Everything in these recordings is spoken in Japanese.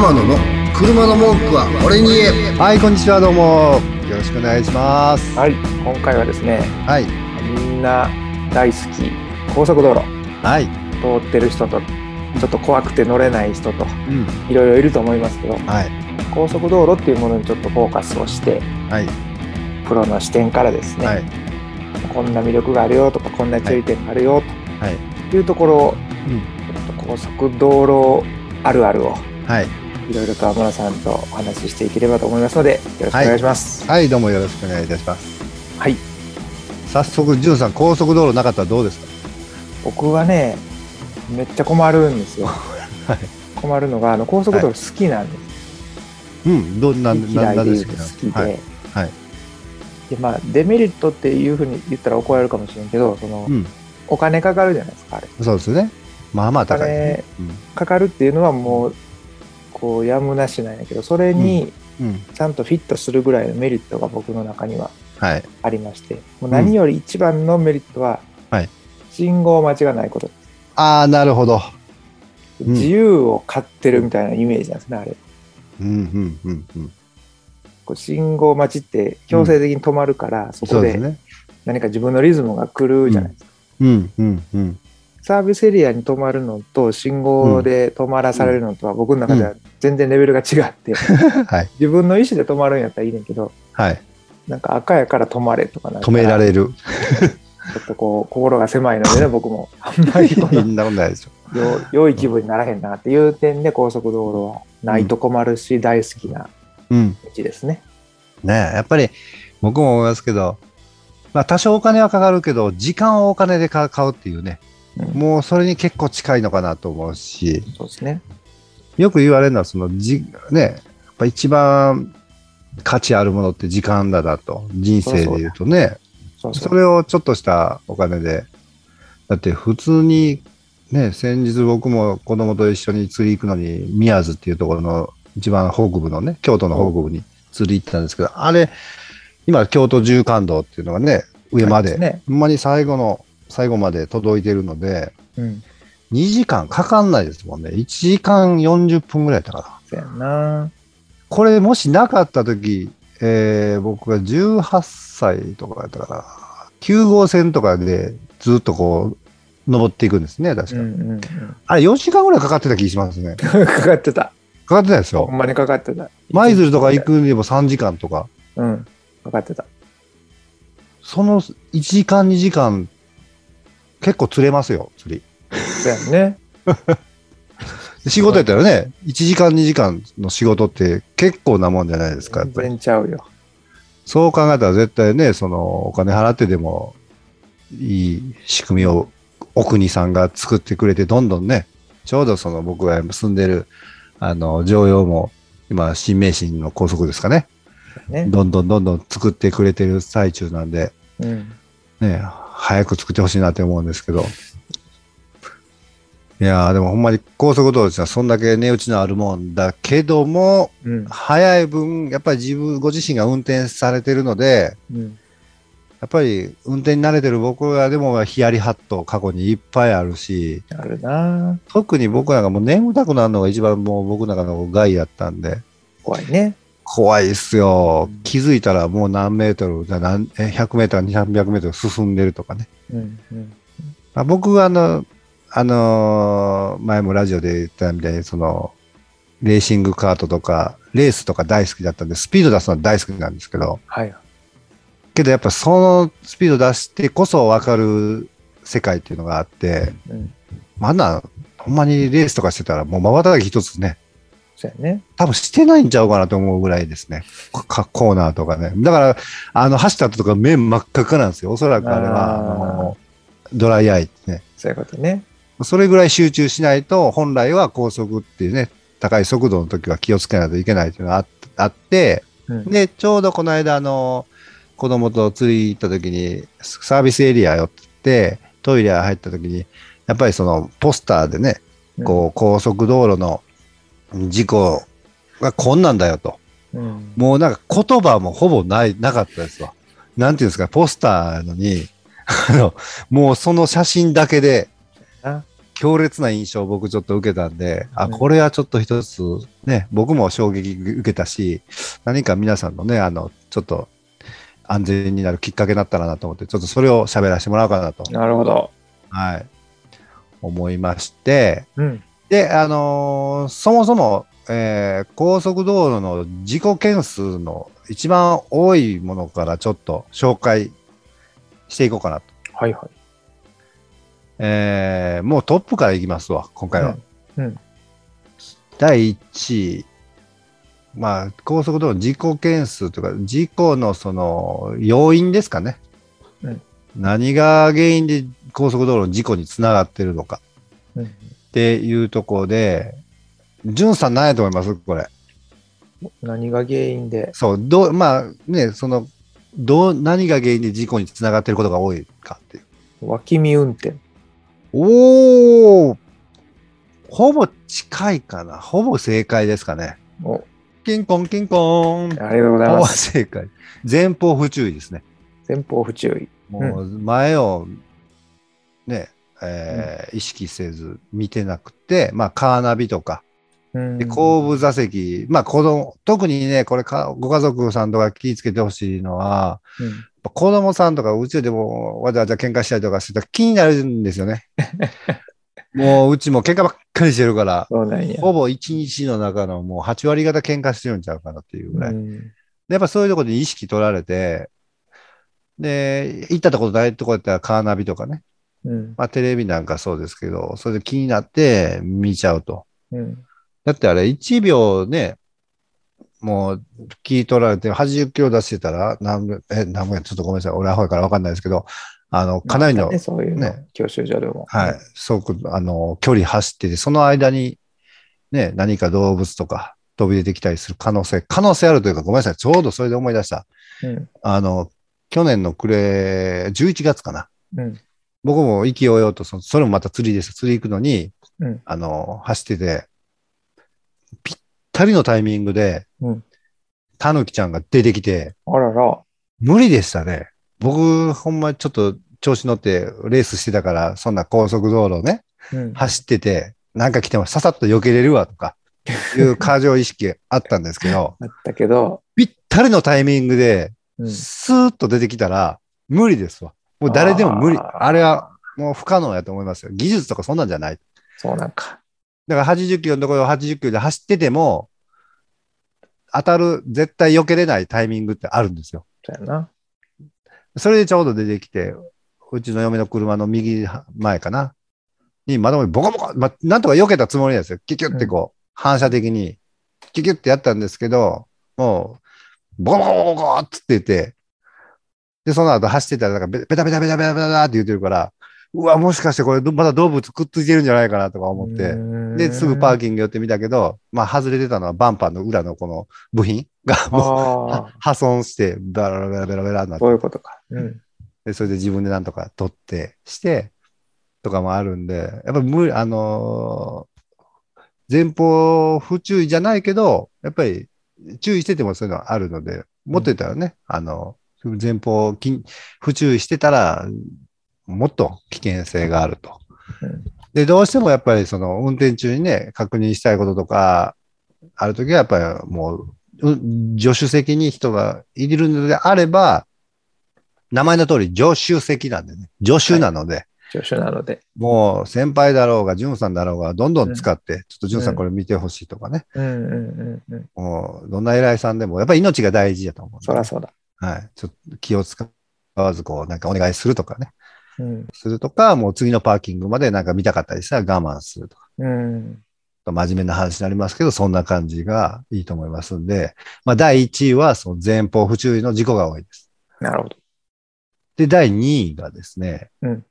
天野の車の文句は俺に言えはい、こんにちは、どうも。よろしくお願いします。はい、今回はですね、はい。みんな大好き高速道路はい。通ってる人とちょっと怖くて乗れない人とうん。いろいろいると思いますけど、はい。高速道路っていうものにちょっとフォーカスをして、はい。プロの視点からですね、はい。こんな魅力があるよとかこんな注意点があるよはい。というところを、うん。ちょっと高速道路あるあるをはい。いろいろと天野さんとお話ししていければと思いますのでよろしくお願いします。はい、どうもよろしくお願いいたします。はい、早速、じゅんさん、高速道路なかったらどうですか？僕はねめっちゃ困るんですよ。はい。困るのがあの高速道路好きなんです。うん。どんな、嫌ないんですか好きで、はい。はい。でまあデメリットっていうふうに言ったら怒られるかもしれんけどその、うん。お金かかるじゃないですかあれそうですね。まあまあ高いね。かかるっていうのはもうこうやむなしなんやけどそれに。ちゃんとフィットするぐらいのメリットが僕の中にははい。ありましてもう何より一番のメリットは、はい信号待ちがないことですああ、なるほど。うん自由を買ってるみたいなイメージなんですねあれうん、うん、うん、うん。こう信号待ちって強制的に止まるから、そこで。何か自分のリズムが来るじゃないですか、うん、うん、うん。サービスエリアに止まるのと信号で止まらされるのとは僕の中では全然レベルが違って、はい。自分の意思で止まるんやったらいいねんけどはい。なんか赤やから止まれとかなんか止められる。ちょっとこう心が狭いのでね 僕もあんまりこそんなことないですよ。のよ良い気分にならへんなっていう点で高速道路はないと困るし大好きなうん。道ですね。ねえやっぱり僕も思いますけど、まあ多少お金はかかるけど、時間をお金で買うっていうね、うんもうそれに結構近いのかなと思うし、そうですね。よく言われるのは、そのじ、ね、やっぱ一番価値あるものって時間だなと、人生で言うとね、そうそうそれをちょっとしたお金で、だって普通に、ね、先日僕も子供と一緒に釣り行くのに、宮津っていうところの一番北部のね、京都の北部に釣り行ってたんですけど、あれ、今京都縦貫道っていうのがね、上まで、ほんまに最後の、最後まで届いてるので、うん。2時間かかんないですもんね。1時間40分ぐらいだかな。そうやんな。これもしなかった時、えー僕が18歳とかやったから、9号線とかでずっとこう、登っていくんですね、確か。うんうんうん。あれ4時間ぐらいかかってた気がしますね。かかってた。かかってないですよ。ほんまにかかってた。舞鶴とか行くにも3時間とか、うん。かかってた。その1時間2時間、結構釣れますよ、釣り。そうやんね。で 仕事やったらね、1時間2時間の仕事って結構なもんじゃないですか、やっ全ぱり。然ちゃうよ。そう考えたら絶対ね、そのお金払ってでもいい仕組みをお国さんが作ってくれて、どんどんね、ちょうどその僕が住んでる、あの、常用も今、新名神の高速ですかね。ね。どんどんどんどん作ってくれてる最中なんで、うん。ね、早く作ってほしいなって思うんですけど。いやーでもほんまに高速道路ってそんだけ値打ちのあるもんだけども、うん。早い分、やっぱり自分、ご自身が運転されてるので、うん。やっぱり運転に慣れてる僕らでもヒヤリハット過去にいっぱいあるし、あるな特に僕らがもう眠たくなるのが一番もう僕の中の害やったんで、怖いね。怖いっすようん。気づいたらもう何メートル、何え100メートル、200メートル進んでるとかね。うん。うん。まあ、僕はあの、あのー前もラジオで言ったみたいに、その、レーシングカートとか、レースとか大好きだったんで、スピード出すのは大好きなんですけど、はい。けどやっぱそのスピード出してこそ分かる世界っていうのがあって、うん。まだ、ほんまにレースとかしてたら、もう瞬き一つね、そうやね。多分してないんちゃうかなと思うぐらいですね。かコーナーとかね。だから、あの、走った後とか目真っ赤っかなんですよ。おそらくあれは、ドライアイってね。そういうことね。それぐらい集中しないと、本来は高速っていうね、高い速度の時は気をつけないといけないっていうのがああって、うん。で、ちょうどこの間、あの、子供と釣り行った時に、サービスエリア寄って、トイレ入った時に、やっぱりそのポスターでね、こう、高速道路の事故がこんなんだよと。うん。うん。もうなんか言葉もほぼない、なかったですわ。なんていうんですか、ポスターやのに、あの、もうその写真だけで、な強烈な印象を僕ちょっと受けたんで、あ、うんこれはちょっと一つね、僕も衝撃受けたし、何か皆さんのね、あの、ちょっと安全になるきっかけになったらなと思って、ちょっとそれを喋らせてもらおうかなと、なるほど。はい、思いまして、うん。で、あのーそもそも、えー高速道路の事故件数の一番多いものからちょっと紹介していこうかなと。はいはい。えーもうトップからいきますわ、今回は。うんうん第1位。まあ、高速道路の事故件数というか、事故のその要因ですかね。うん何が原因で高速道路の事故につながってるのかうんっていうところで、じゅんさん何やと思います？これ。何が原因で？そう、どう、まあね、その、どう、何が原因で事故につながってることが多いかっていう。脇見運転。おーほぼ近いかな。ほぼ正解ですかね。お、キンコン、キンコン。ありがとうございほぼます。正解。前方不注意ですね。前方不注意。もう前をね、えー意識せず見てなくて、まあカーナビとか、うんで後部座席、まあ子供、特にね、これか、ご家族さんとか気をつけてほしいのは、うん子供さんとかうちでもわざわざ喧嘩したりとかしてたら気になるんですよね。もううちも喧嘩ばっかりしてるから。ほぼ一日の中のもう8割方喧嘩してるんちゃうかなっていうぐらい。うんでやっぱそういうところで意識取られて、で、行ったところないところだったらカーナビとかね、うんまあテレビなんかそうですけど、それで気になって見ちゃうと。うんだってあれ1秒ね、もう気取られて80キロ出してたら、何分、え、何分や、ちょっとごめんなさい。俺アホやから分かんないですけど、あの、かなりの、ねそういうのね、教習所でも。はい、速度、あの、距離走ってて、その間に、ね、何か動物とか飛び出てきたりする可能性、可能性あるというか、ごめんなさい。ちょうどそれで思い出した。うん。あの、去年の暮れ、11月かな。うん。僕も意気揚々とその、それもまた釣りです。釣り行くのに、うんあの、走ってて、ぴったりのタイミングで、うんタヌキちゃんが出てきて、あらら。無理でしたね。僕、ほんまちょっと調子乗ってレースしてたから、そんな高速道路ね、うん。走ってて、なんか来てもささっと避けれるわとか、いう過剰意識あったんですけど、あったけど、ぴったりのタイミングで、うん。スーッと出てきたら、無理ですわ。もう誰でも無理。あーあれはもう不可能やと思いますよ。技術とかそんなんじゃない。そうなんか。だから80キロのところを80キロで走ってても、当たる、絶対避けれないタイミングってあるんですよ。そうやな。それでちょうど出てきて、うちの嫁の車の右前かな。に、まだもボコボコ、ま、なんとか避けたつもりなんですよ。キュキュってこう、反射的に、キュキュってやったんですけど、もう、ボコボコボコって言って、で、その後走ってたら、なんかベベタベタベタベタベタって言ってるから、うわ、もしかしてこれまだ動物くっついてるんじゃないかなとか思って、で、すぐパーキキング寄ってみたけど、まあ外れてたのはバンパーの裏のこの部品がもう破損して、ベラベラベラベラになあ、ってそういうことか。うん。で、それで自分でなんとか取ってして、とかもあるんで、やっぱり無理、あのー前方不注意じゃないけど、やっぱり注意しててもそういうのはあるので、もっと言ったらね、あの、前方き不注意してたら、もっと危険性があると。うん。で、どうしてもやっぱりその運転中にね、確認したいこととか、あるときはやっぱりもう、う助手席に人がいるのであれば、名前の通り助手席なんでね、助手なので、助手なので。もう先輩だろうが、ジュンさんだろうが、どんどん使って、ちょっとジュンさうんんこれ見てほしいとかね、うん。うん。うん。うん。もうどんな偉いさんでも、やっぱり命が大事だと思うんで。そらそうだ。はい。ちょっと気を使わず、こう、なんかお願いするとかね、うん。するとか、もう次のパーキングまでなんか見たかったりしたら我慢するとか。うん。真面目な話になりますけど、そんな感じがいいと思いますんで、まあ、第1位は、その前方不注意の事故が多いです。なるほど。で、第2位がですね、うん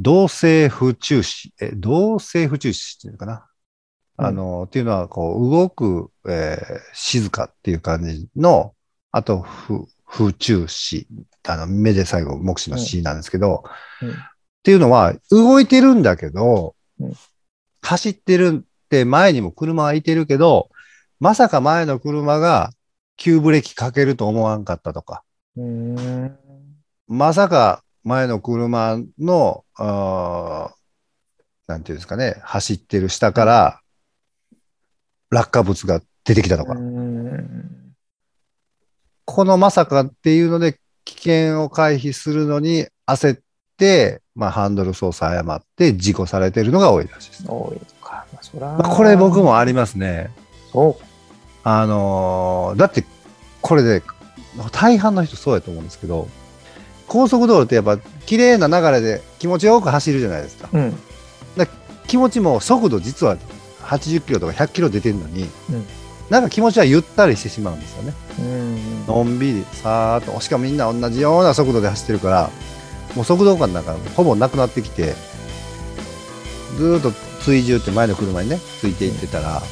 同性不注視、え、同性不注視っていうのかな。うんあの、っていうのは、こう、動く、えー静かっていう感じの、あと、不、不注視。あの、目で最後、目視の視なんですけど、うんっていうのは、動いてるんだけど、うん走ってるって前にも車はいてるけど、まさか前の車が急ブレーキかけると思わんかったとか。まさか前の車の、あなんていうんですかね、走ってる下から、落下物が出てきたとか、うん。このまさかっていうので、危険を回避するのに焦って、まあ、ハンドル操作誤って事故されてるのが多いらしいです。多いのか。まあ、そら。まあ、これ僕もありますね。そう。あのーだって、これで、大半の人そうやと思うんですけど、高速道路ってやっぱ綺麗な流れで気持ちよく走るじゃないですか。うん。気持ちも速度実は80キロとか100キロ出てるのに、うんなんか気持ちはゆったりしてしまうんですよね。うん。のんびり、さーっと、しかもみんな同じような速度で走ってるから、もう速度感なんかほぼなくなってきて、ずーっと追従って前の車にね、ついていってたら、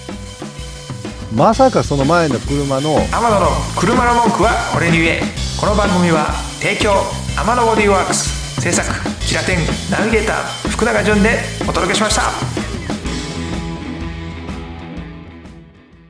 まさかその前の車の、天野の車の文句は俺に言えこの番組は提供天野ボディーワークス制作キラテンナビゲーター福永潤でお届けしました